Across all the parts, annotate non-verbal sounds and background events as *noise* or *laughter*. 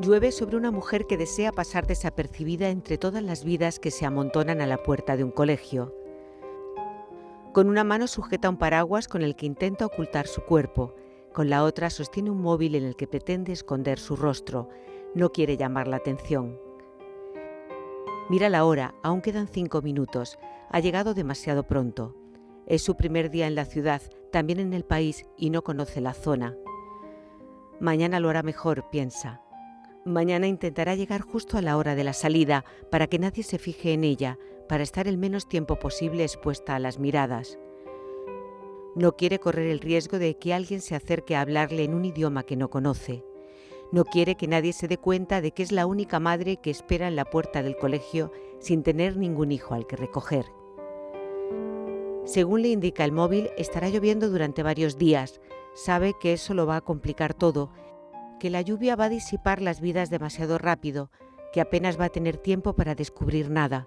Llueve sobre una mujer que desea pasar desapercibida entre todas las vidas que se amontonan a la puerta de un colegio. Con una mano sujeta un paraguas con el que intenta ocultar su cuerpo, con la otra sostiene un móvil en el que pretende esconder su rostro. No quiere llamar la atención. Mira la hora, aún quedan cinco minutos. Ha llegado demasiado pronto. Es su primer día en la ciudad, también en el país, y no conoce la zona. Mañana lo hará mejor, piensa. Mañana intentará llegar justo a la hora de la salida, para que nadie se fije en ella, para estar el menos tiempo posible expuesta a las miradas. No quiere correr el riesgo de que alguien se acerque a hablarle en un idioma que no conoce. No quiere que nadie se dé cuenta de que es la única madre que espera en la puerta del colegio sin tener ningún hijo al que recoger. Según le indica el móvil, estará lloviendo durante varios días. Sabe que eso lo va a complicar todo, que la lluvia va a disipar las vidas demasiado rápido, que apenas va a tener tiempo para descubrir nada.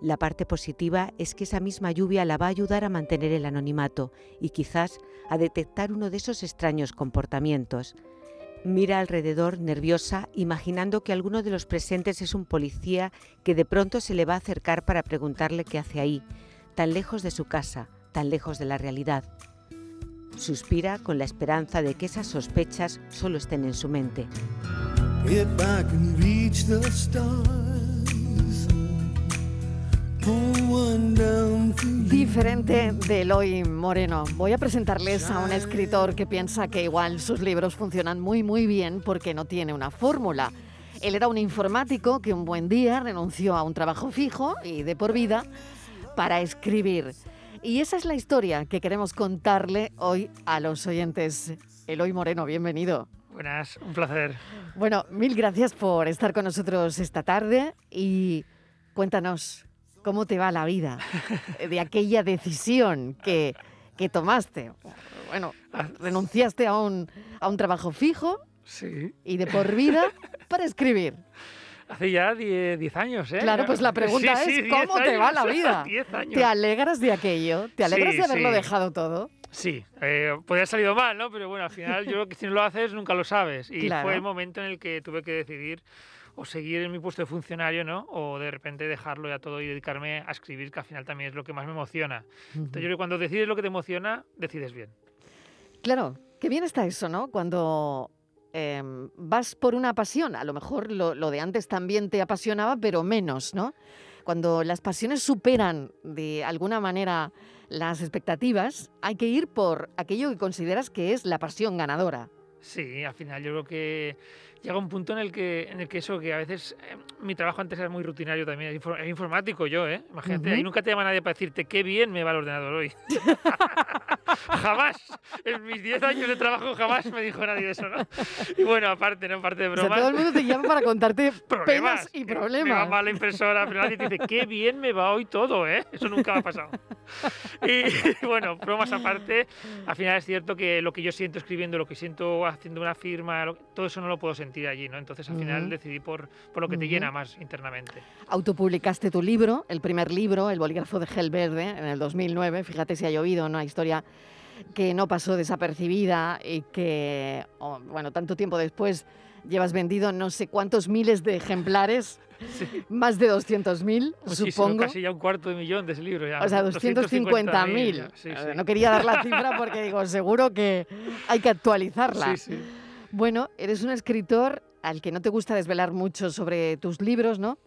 La parte positiva es que esa misma lluvia la va a ayudar a mantener el anonimato y quizás a detectar uno de esos extraños comportamientos. Mira alrededor nerviosa, imaginando que alguno de los presentes es un policía que de pronto se le va a acercar para preguntarle qué hace ahí, tan lejos de su casa, tan lejos de la realidad. Suspira con la esperanza de que esas sospechas solo estén en su mente. Diferente de Eloy Moreno. Voy a presentarles a un escritor que piensa que igual sus libros funcionan muy muy bien porque no tiene una fórmula. Él era un informático que un buen día renunció a un trabajo fijo y de por vida para escribir. Y esa es la historia que queremos contarle hoy a los oyentes. Eloy Moreno, bienvenido. Buenas, un placer. Bueno, mil gracias por estar con nosotros esta tarde y cuéntanos, ¿Cómo te va la vida de aquella decisión que, que tomaste? Bueno, renunciaste a un, a un trabajo fijo sí. y de por vida para escribir. Hace ya 10 años, ¿eh? Claro, pues la pregunta es, ¿cómo te va la vida? *laughs* años. ¿Te alegras de aquello? ¿Te alegras de haberlo dejado todo? Sí, eh, podría haber salido mal, ¿no? Pero bueno, al final yo creo que si no lo haces nunca lo sabes. Y fue el momento en el que tuve que decidir o seguir en mi puesto de funcionario, ¿no? O de repente dejarlo ya todo y dedicarme a escribir, que al final también es lo que más me emociona. Entonces yo creo que cuando decides lo que te emociona, decides bien. Claro, qué bien está eso, ¿no? Cuando em, vas por una pasión, a lo mejor lo, lo de antes también te apasionaba, pero menos, ¿no? Cuando las pasiones superan de alguna manera las expectativas, hay que ir por aquello que consideras que es la pasión ganadora. Sí, al final yo creo que llega un punto en el que, en el que eso, que a veces eh, mi trabajo antes era muy rutinario también, era informático yo, ¿eh? Imagínate, ahí nunca te llama nadie para decirte qué bien me va el ordenador hoy. *laughs* jamás, en mis 10 años de trabajo jamás me dijo nadie eso, ¿no? Y bueno, aparte, ¿no? Aparte de bromas. O todo el mundo te llama para contarte *laughs* problemas y problemas. Me va mal la impresora, pero nadie te dice qué bien me va hoy todo, ¿eh? Eso nunca ha pasado. Y *laughs* bueno, bromas aparte, al final es cierto que lo que yo siento escribiendo, lo que siento haciendo una firma, todo eso no lo puedo sentir allí, ¿no? Entonces al final decidí por, por lo que te llena más internamente. Autopublicaste tu libro, el primer libro, El bolígrafo de gel verde, en el 2009. Fíjate si ha llovido, una historia que no pasó desapercibida y que, oh, bueno, tanto tiempo después llevas vendido no sé cuántos miles de ejemplares. *laughs* Más de 200.000, supongo. Casi ya un cuarto de millón de ese libro. Ya. O sea, 250.000. no quería dar la cifra porque digo, seguro que hay que actualizarla. Sí, sí. Bueno, eres un escritor al que no te gusta desvelar mucho sobre tus libros, ¿no?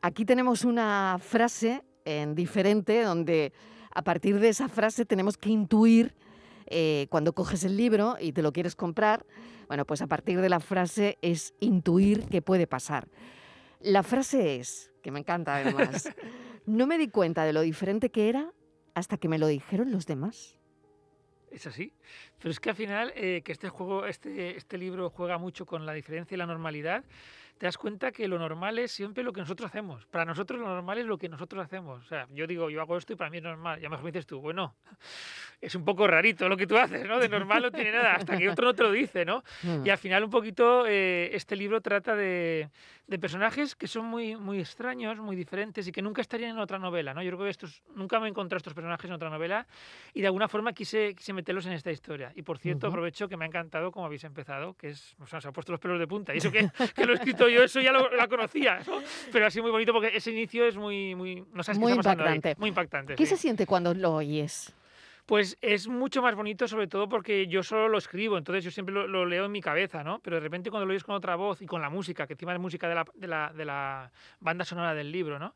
Aquí tenemos una frase en diferente donde a partir de esa frase tenemos que intuir eh, cuando coges el libro y te lo quieres comprar, bueno, pues a partir de la frase es intuir qué puede pasar. La frase es, que me encanta además, *laughs* no me di cuenta de lo diferente que era hasta que me lo dijeron los demás. Es así. Pero es que al final, eh, que este juego, este, este libro juega mucho con la diferencia y la normalidad, te das cuenta que lo normal es siempre lo que nosotros hacemos. Para nosotros lo normal es lo que nosotros hacemos. O sea, yo digo, yo hago esto y para mí es normal. Ya mejor me dices tú, bueno, es un poco rarito lo que tú haces, ¿no? De normal no tiene nada, hasta que otro no te lo dice, ¿no? *laughs* Mm. Y al final un poquito eh, este libro trata de, de, personajes que son muy, muy extraños, muy diferentes y que nunca estarían en otra novela, ¿no? Yo creo que estos, nunca me he encontrado estos personajes en otra novela y de alguna forma quise, quise meterlos en esta historia. Y por cierto, aprovecho que me ha encantado como habéis empezado, que es, o sea, se ha puesto los pelos de punta. Y eso que, *laughs* que lo he escrito yo, eso ya lo, conocía, pero ha sido muy bonito porque ese inicio es muy, muy, no sabes muy qué está impactante. Muy impactante. ¿Qué se siente cuando lo oyes? Pues es mucho más bonito, sobre todo porque yo solo lo escribo, entonces yo siempre lo, leo en mi cabeza, ¿no? Pero de repente cuando lo oyes con otra voz y con la música, que encima es música de la, de la, de la banda sonora del libro, ¿no?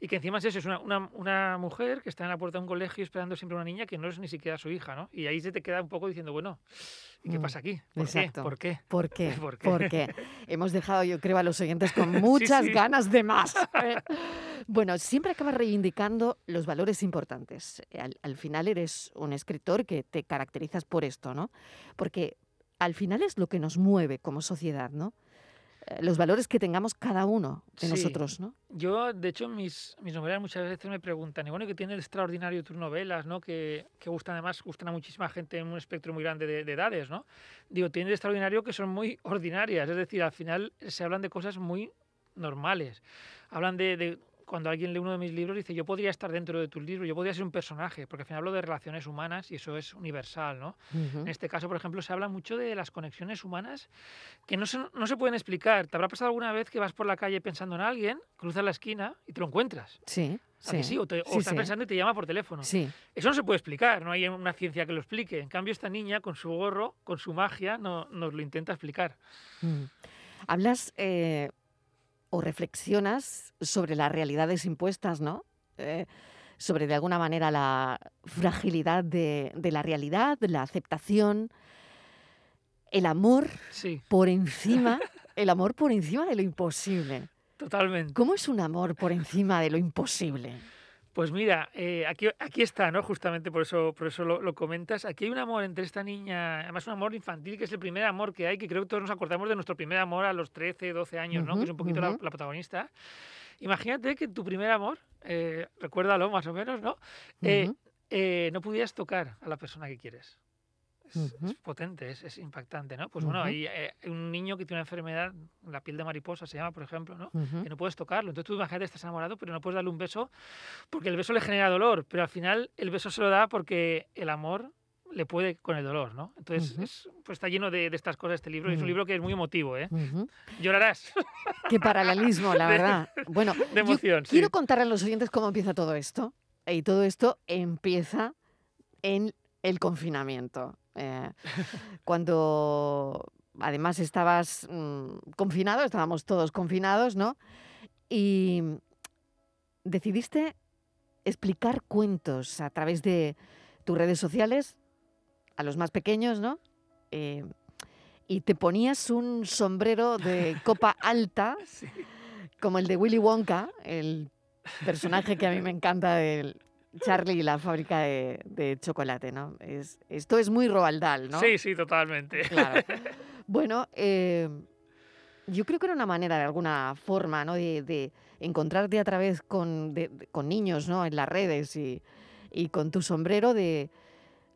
Y que encima es eso, es una, una, una, mujer que está en la puerta de un colegio esperando siempre a una niña que no es ni siquiera su hija, ¿no? Y ahí se te queda un poco diciendo, bueno, ¿y qué mm, pasa aquí? ¿Por qué? ¿Por qué? ¿Por qué? *laughs* ¿Por qué? Porque hemos dejado, yo creo, a los oyentes con *laughs* muchas ganas de más. *laughs* ¿eh? Bueno, siempre acabas reivindicando los valores importantes. Al, al final eres un escritor que te caracterizas por esto, ¿no? Porque al final es lo que nos mueve como sociedad, ¿no? Eh, los valores que tengamos cada uno de nosotros, ¿no? Yo, de hecho, mis, mis novelas muchas veces me preguntan, y bueno, ¿qué tiene de extraordinario tus novelas, no? Que, que gustan además, gustan a muchísima gente en un espectro muy grande de, edades, ¿no? Digo, tiene de extraordinario que son muy ordinarias, es decir, al final se hablan de cosas muy normales. Hablan de cuando alguien lee uno de mis libros, dice, yo podría estar dentro de tu libro, yo podría ser un personaje, porque al final hablo de relaciones humanas y eso es universal, ¿no? En este caso, por ejemplo, se habla mucho de las conexiones humanas que no se, no se pueden explicar. ¿Te habrá pasado alguna vez que vas por la calle pensando en alguien, cruzas la esquina y te lo encuentras? Sí. Sí. O, estás pensando y te llama por teléfono. Sí. Eso no se puede explicar, no hay una ciencia que lo explique. En cambio, esta niña, con su gorro, con su magia, no, nos lo intenta explicar. Mm. Hablas eh, o reflexionas sobre las realidades impuestas, ¿no? Eh, sobre de alguna manera la fragilidad de, la realidad, la aceptación, el amor por encima, *laughs* el amor por encima de lo imposible. Totalmente. ¿Cómo es un amor por encima de lo imposible? Pues mira, eh, aquí, aquí está, ¿no? Justamente por eso, por eso lo, comentas. Aquí hay un amor entre esta niña, además un amor infantil, que es el primer amor que hay, que creo que todos nos acordamos de nuestro primer amor a los 13, 12 años, ¿no? que es un poquito la, protagonista. Imagínate que tu primer amor, eh, recuérdalo más o menos, ¿no? Eh, no pudieras tocar a la persona que quieres es, potente, es, es, impactante, ¿no? Pues bueno, hay, eh, un niño que tiene una enfermedad, la piel de mariposa se llama, por ejemplo, ¿no? Que no puedes tocarlo. Entonces tú imagínate, estás enamorado, pero no puedes darle un beso porque el beso le genera dolor, pero al final el beso se lo da porque el amor le puede con el dolor, ¿no? Entonces, pues está lleno de, de, estas cosas este libro. Es un libro que es muy emotivo, ¿eh? Llorarás. Qué paralelismo, la *laughs* verdad. bueno, de emoción, quiero contarle a los oyentes cómo empieza todo esto. Y todo esto empieza en el confinamiento. Eh, cuando además estabas mm, confinado, estábamos todos confinados, ¿no? Y decidiste explicar cuentos a través de tus redes sociales a los más pequeños, ¿no? Eh, y te ponías un sombrero de copa *laughs* alta, como el de Willy Wonka, el personaje que a mí me encanta del Charlie y la fábrica de, chocolate, ¿no? Es, esto es muy Roaldal, ¿no? Sí, sí, totalmente. Claro. *laughs* Bueno, eh, yo creo que era una manera, de alguna forma, ¿no? De, encontrarte a través con, con, niños, ¿no? En las redes y, y, con tu sombrero de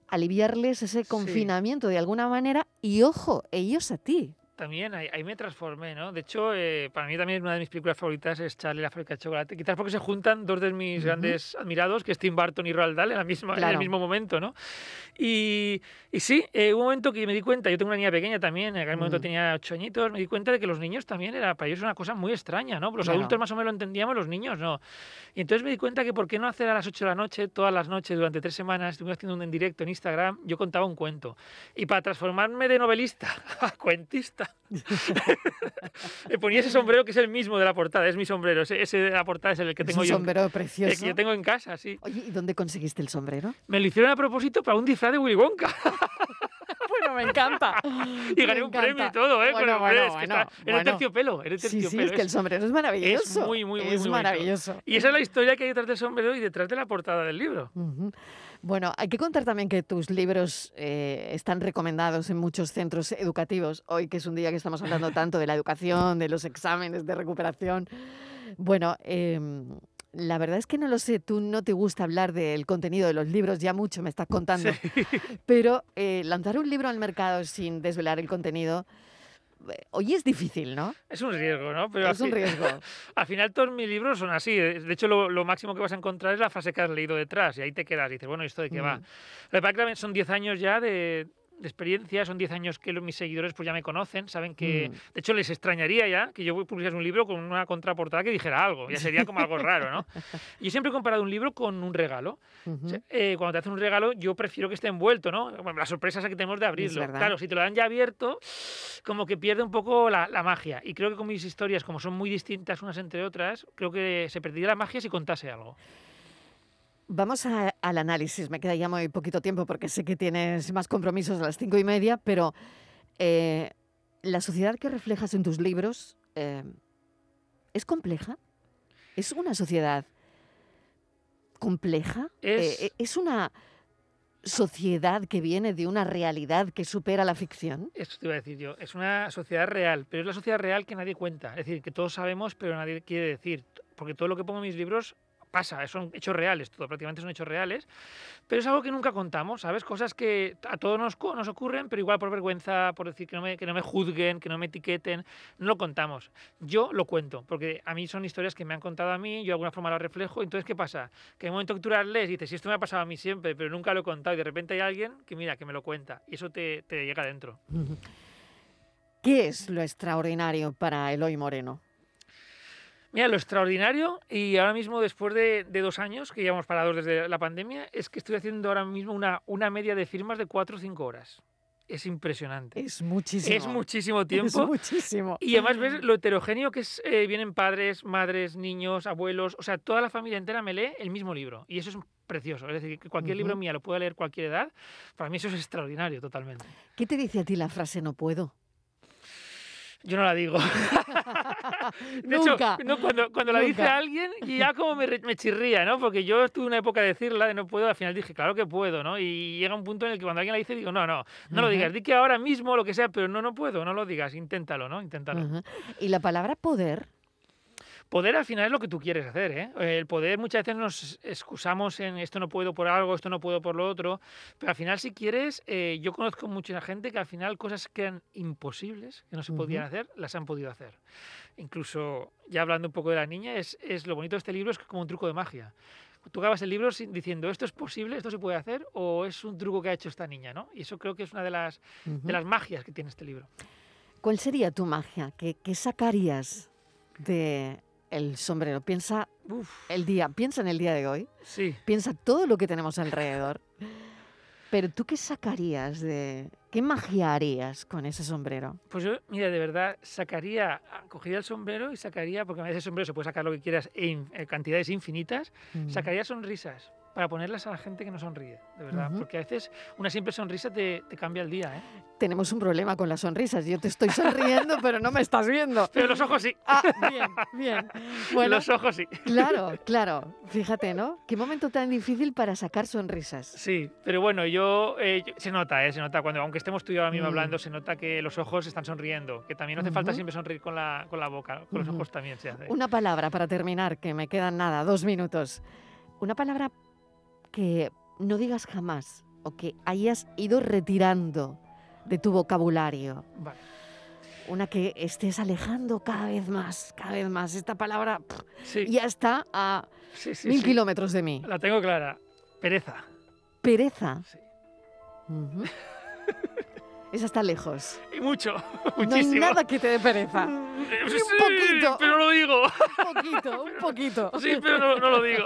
aliviarles ese confinamiento de alguna manera y, ojo, ellos a ti también ahí, me transformé, ¿no? De hecho, eh, para mí también una de mis películas favoritas es Charlie la fábrica de chocolate. Quizás porque se juntan dos de mis grandes admirados, que es Tim Burton y Roald Dahl, en, la misma, en el mismo momento, ¿no? Y, y sí, eh, hubo un momento que me di cuenta, yo tengo una niña pequeña también, en aquel momento mm. tenía ocho añitos, me di cuenta de que los niños también era para ellos una cosa muy extraña, ¿no? Los adultos más o menos lo entendíamos, los niños no. Y entonces me di cuenta que por qué no hacer a las 8 de la noche, todas las noches, durante tres semanas, estuve haciendo un en directo en Instagram, yo contaba un cuento. Y para transformarme de novelista *laughs* a cuentista, Le *laughs* ponía ese sombrero que es el mismo de la portada, es mi sombrero, ese, de la portada es el que tengo es un sombrero precioso. El que yo tengo en casa, sí. Oye, ¿y dónde conseguiste el sombrero? Me lo hicieron a propósito para un disfraz de Willy Wonka. *laughs* bueno, me encanta. *laughs* y gané un premio y todo, ¿eh? Bueno, bueno, es que está, era el terciopelo, era terciopelo. Sí, sí, es que el sombrero es maravilloso. Es muy, muy, muy, es maravilloso. Y esa es la historia que hay detrás del sombrero y detrás de la portada del libro. Bueno, hay que contar también que tus libros eh, están recomendados en muchos centros educativos. Hoy, que es un día que estamos hablando tanto de la educación, de los exámenes, de recuperación. Bueno, em, la verdad es que no lo sé, tú no te gusta hablar del contenido de los libros, ya mucho me estás *laughs* contando. Pero eh, lanzar un libro al mercado sin desvelar el contenido hoy es difícil, ¿no? Es un riesgo, ¿no? Pero es un riesgo. *laughs* al final todos mis libros son así. De hecho, lo, máximo que vas a encontrar es la frase que has leído detrás y ahí te quedas y dices, bueno, ¿esto de qué va? Lo que son 10 años ya de, de experiencia, son 10 años que mis seguidores pues ya me conocen, saben que, mm. de hecho les extrañaría ya que yo publicase un libro con una contraportada que dijera algo, ya sería como algo raro, ¿no? *laughs* Yo siempre he comparado un libro con un regalo. Eh, cuando te hacen un regalo, yo prefiero que esté envuelto, ¿no? las sorpresas que tenemos de abrirlo. Claro, si te lo dan ya abierto, como que pierde un poco la, la, magia. Y creo que con mis historias, como son muy distintas unas entre otras, creo que se perdería la magia si contase algo. Vamos al análisis. Me queda ya muy poquito tiempo porque sé que tienes más compromisos a las cinco y media, pero eh, la sociedad que reflejas en tus libros eh, es compleja. Es una sociedad compleja. Eh, es, una sociedad que viene de una realidad que supera la ficción? Esto te iba a decir yo. Es una sociedad real, pero es la sociedad real que nadie cuenta. Es decir, que todos sabemos, pero nadie quiere decir. Porque todo lo que pongo en mis libros pasa, son hechos reales, todo prácticamente son hechos reales, pero es algo que nunca contamos, ¿sabes? Cosas que a todos nos, nos ocurren, pero igual por vergüenza, por decir que no, me, que no me juzguen, que no me etiqueten, no lo contamos. Yo lo cuento, porque a mí son historias que me han contado a mí, yo de alguna forma las reflejo, entonces ¿qué pasa? Que en el momento que tú las lees y dices, si esto me ha pasado a mí siempre, pero nunca lo he contado, y de repente hay alguien que mira, que me lo cuenta, y eso te, te llega adentro. *laughs* ¿Qué es lo extraordinario para Eloy Moreno? Mira, lo extraordinario, y ahora mismo después de, dos años que llevamos parados desde la pandemia, es que estoy haciendo ahora mismo una, una media de firmas de cuatro o cinco horas. Es impresionante. Es muchísimo. Es muchísimo tiempo. Es muchísimo. Y además ves lo heterogéneo que es, eh, vienen padres, madres, niños, abuelos, o sea, toda la familia entera me lee el mismo libro. Y eso es precioso. Es decir, que cualquier libro mío lo pueda leer cualquier edad, para mí eso es extraordinario totalmente. ¿Qué te dice a ti la frase no puedo? Yo no la digo. *laughs* *laughs* de hecho, cuando, cuando la dice alguien, ya como me, me, chirría, ¿no? Porque yo estuve una época de decirla de no puedo, al final dije, claro que puedo, ¿no? Y llega un punto en el que cuando alguien la dice, digo, no, no, no lo digas, di que ahora mismo lo que sea, pero no, no puedo, no lo digas, inténtalo, ¿no? Inténtalo. ¿Y la palabra poder? Poder al final es lo que tú quieres hacer. ¿eh? El poder muchas veces nos excusamos en esto no puedo por algo, esto no puedo por lo otro, pero al final si quieres, eh, yo conozco mucha gente que al final cosas que eran imposibles, que no se podían hacer, las han podido hacer. Incluso, ya hablando un poco de la niña, es, es lo bonito de este libro, es como un truco de magia tú acabas el libro diciendo esto es posible, esto se puede hacer o es un truco que ha hecho esta niña, ¿no? Y eso creo que es una de las, de las magias que tiene este libro. ¿Cuál sería tu magia? ¿Qué, qué sacarías de el sombrero, piensa el día, piensa en el día de hoy, sí. piensa todo lo que tenemos alrededor. Pero tú qué sacarías de, qué magia harías con ese sombrero? Pues yo, mira, de verdad, sacaría, cogería el sombrero y sacaría, porque a ese sombrero se puede sacar lo que quieras en, cantidades infinitas, sacaría sonrisas para ponerlas a la gente que no sonríe, de verdad. Porque a veces una simple sonrisa te, te, cambia el día. ¿eh? Tenemos un problema con las sonrisas. Yo te estoy sonriendo, pero no me estás viendo. *laughs* Pero los ojos sí. Ah, bien, bien. Bueno, los ojos sí. Claro, *laughs* claro. Fíjate, ¿no? Qué momento tan difícil para sacar sonrisas. Sí, pero bueno, yo, eh, se nota, ¿eh? se nota cuando, aunque estemos tú y yo ahora mismo mm. hablando, se nota que los ojos están sonriendo, que también no hace falta siempre sonreír con la, con la boca, con los ojos también se hace. Una palabra para terminar, que me quedan nada, dos minutos. Una palabra que no digas jamás o que hayas ido retirando de tu vocabulario. Una que estés alejando cada vez más, cada vez más. Esta palabra ya está a mil kilómetros de mí. La tengo clara. Pereza. Pereza. *laughs* Esa está lejos. Y mucho, No hay *laughs* nada que te dé pereza. *laughs* un poquito. Pero lo digo. Un poquito, un *laughs* poquito. Sí, pero no, no lo digo.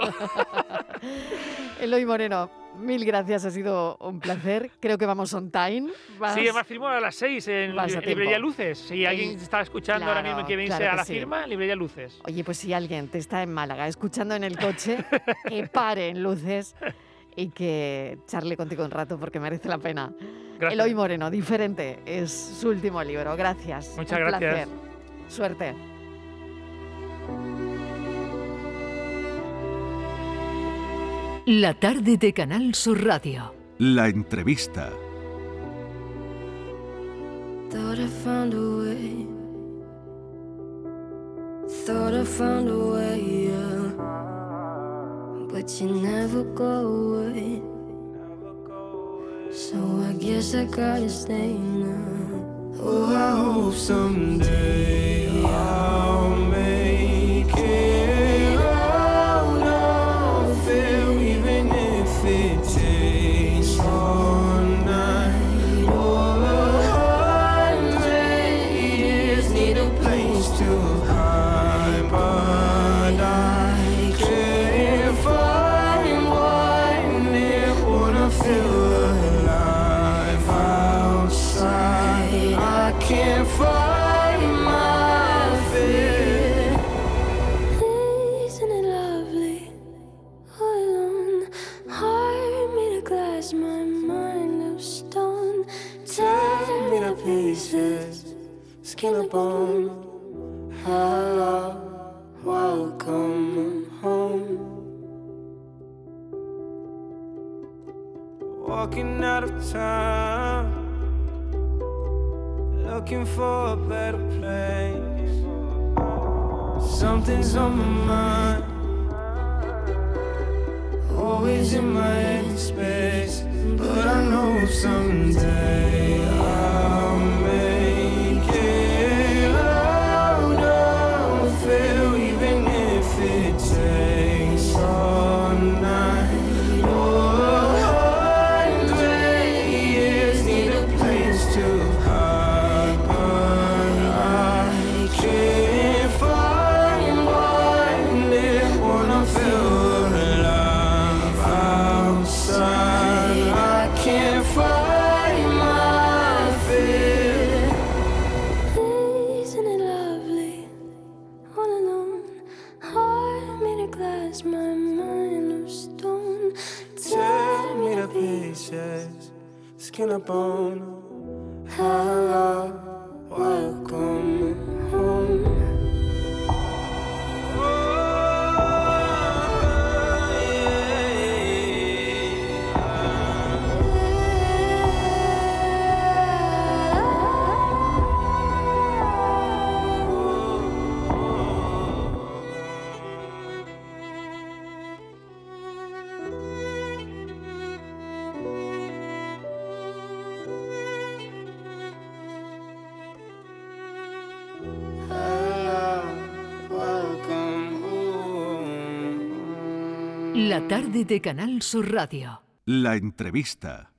Eloy Moreno, mil gracias, ha sido un placer. Creo que vamos on time. Sí, además firmo a las seis en Librería Luces. Si alguien está escuchando ahora mismo y quiere irse a la firma, Librería Luces. Oye, pues si alguien te está en Málaga escuchando en el coche, que pare en Luces y que charle contigo un rato porque merece la pena. Gracias. Eloy Moreno, diferente, es su último libro. Gracias. Muchas gracias. Suerte. La tarde de Canal Sur Radio. La entrevista. Thought I found a way. Thought I found a way, yeah. but you never go away. So I guess I gotta stay now. Oh, I hope someday. time looking for a better place. Something's on my mind, always in my space, but I know someday. La tarde de Canal Sur Radio. La entrevista.